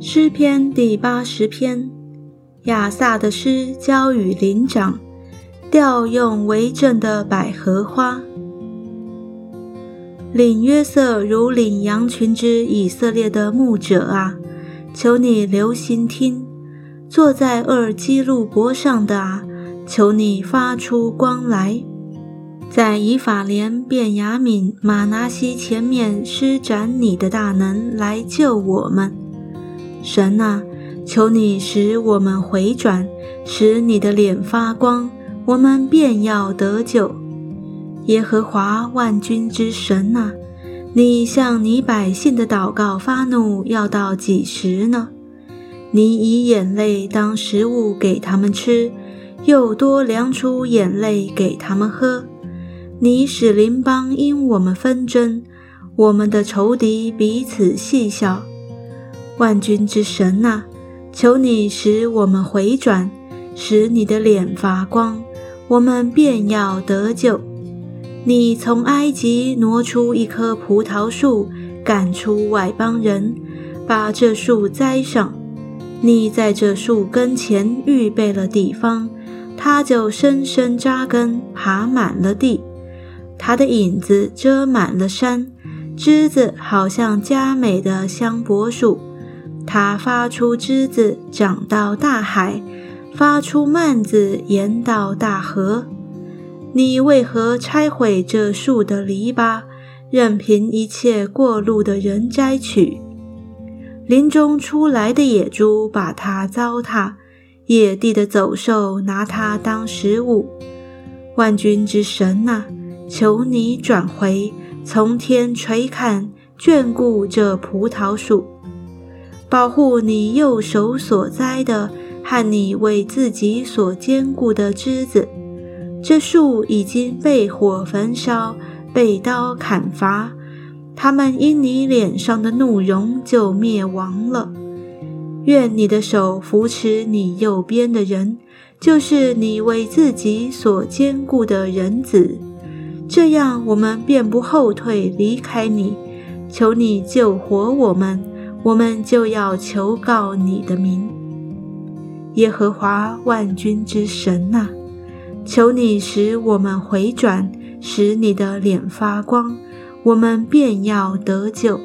诗篇第八十篇，亚萨的诗交与灵长，调用为正的百合花。领约瑟如领羊群之以色列的牧者啊，求你留心听；坐在二基路伯上的啊，求你发出光来，在以法莲、便雅悯、马拿西前面施展你的大能来救我们。神啊，求你使我们回转，使你的脸发光，我们便要得救。耶和华万军之神啊，你向你百姓的祷告发怒，要到几时呢？你以眼泪当食物给他们吃，又多量出眼泪给他们喝。你使邻邦因我们纷争，我们的仇敌彼此戏笑。万军之神啊，求你使我们回转，使你的脸发光，我们便要得救。你从埃及挪出一棵葡萄树，赶出外邦人，把这树栽上。你在这树根前预备了地方，它就深深扎根，爬满了地。它的影子遮满了山，枝子好像佳美的香柏树。它发出枝子，长到大海；发出蔓子，延到大河。你为何拆毁这树的篱笆，任凭一切过路的人摘取？林中出来的野猪把它糟蹋，野地的走兽拿它当食物。万军之神啊，求你转回，从天垂看，眷顾这葡萄树。保护你右手所栽的和你为自己所坚固的枝子，这树已经被火焚烧，被刀砍伐，他们因你脸上的怒容就灭亡了。愿你的手扶持你右边的人，就是你为自己所坚固的人子，这样我们便不后退离开你。求你救活我们。我们就要求告你的名，耶和华万军之神呐，求你使我们回转，使你的脸发光，我们便要得救。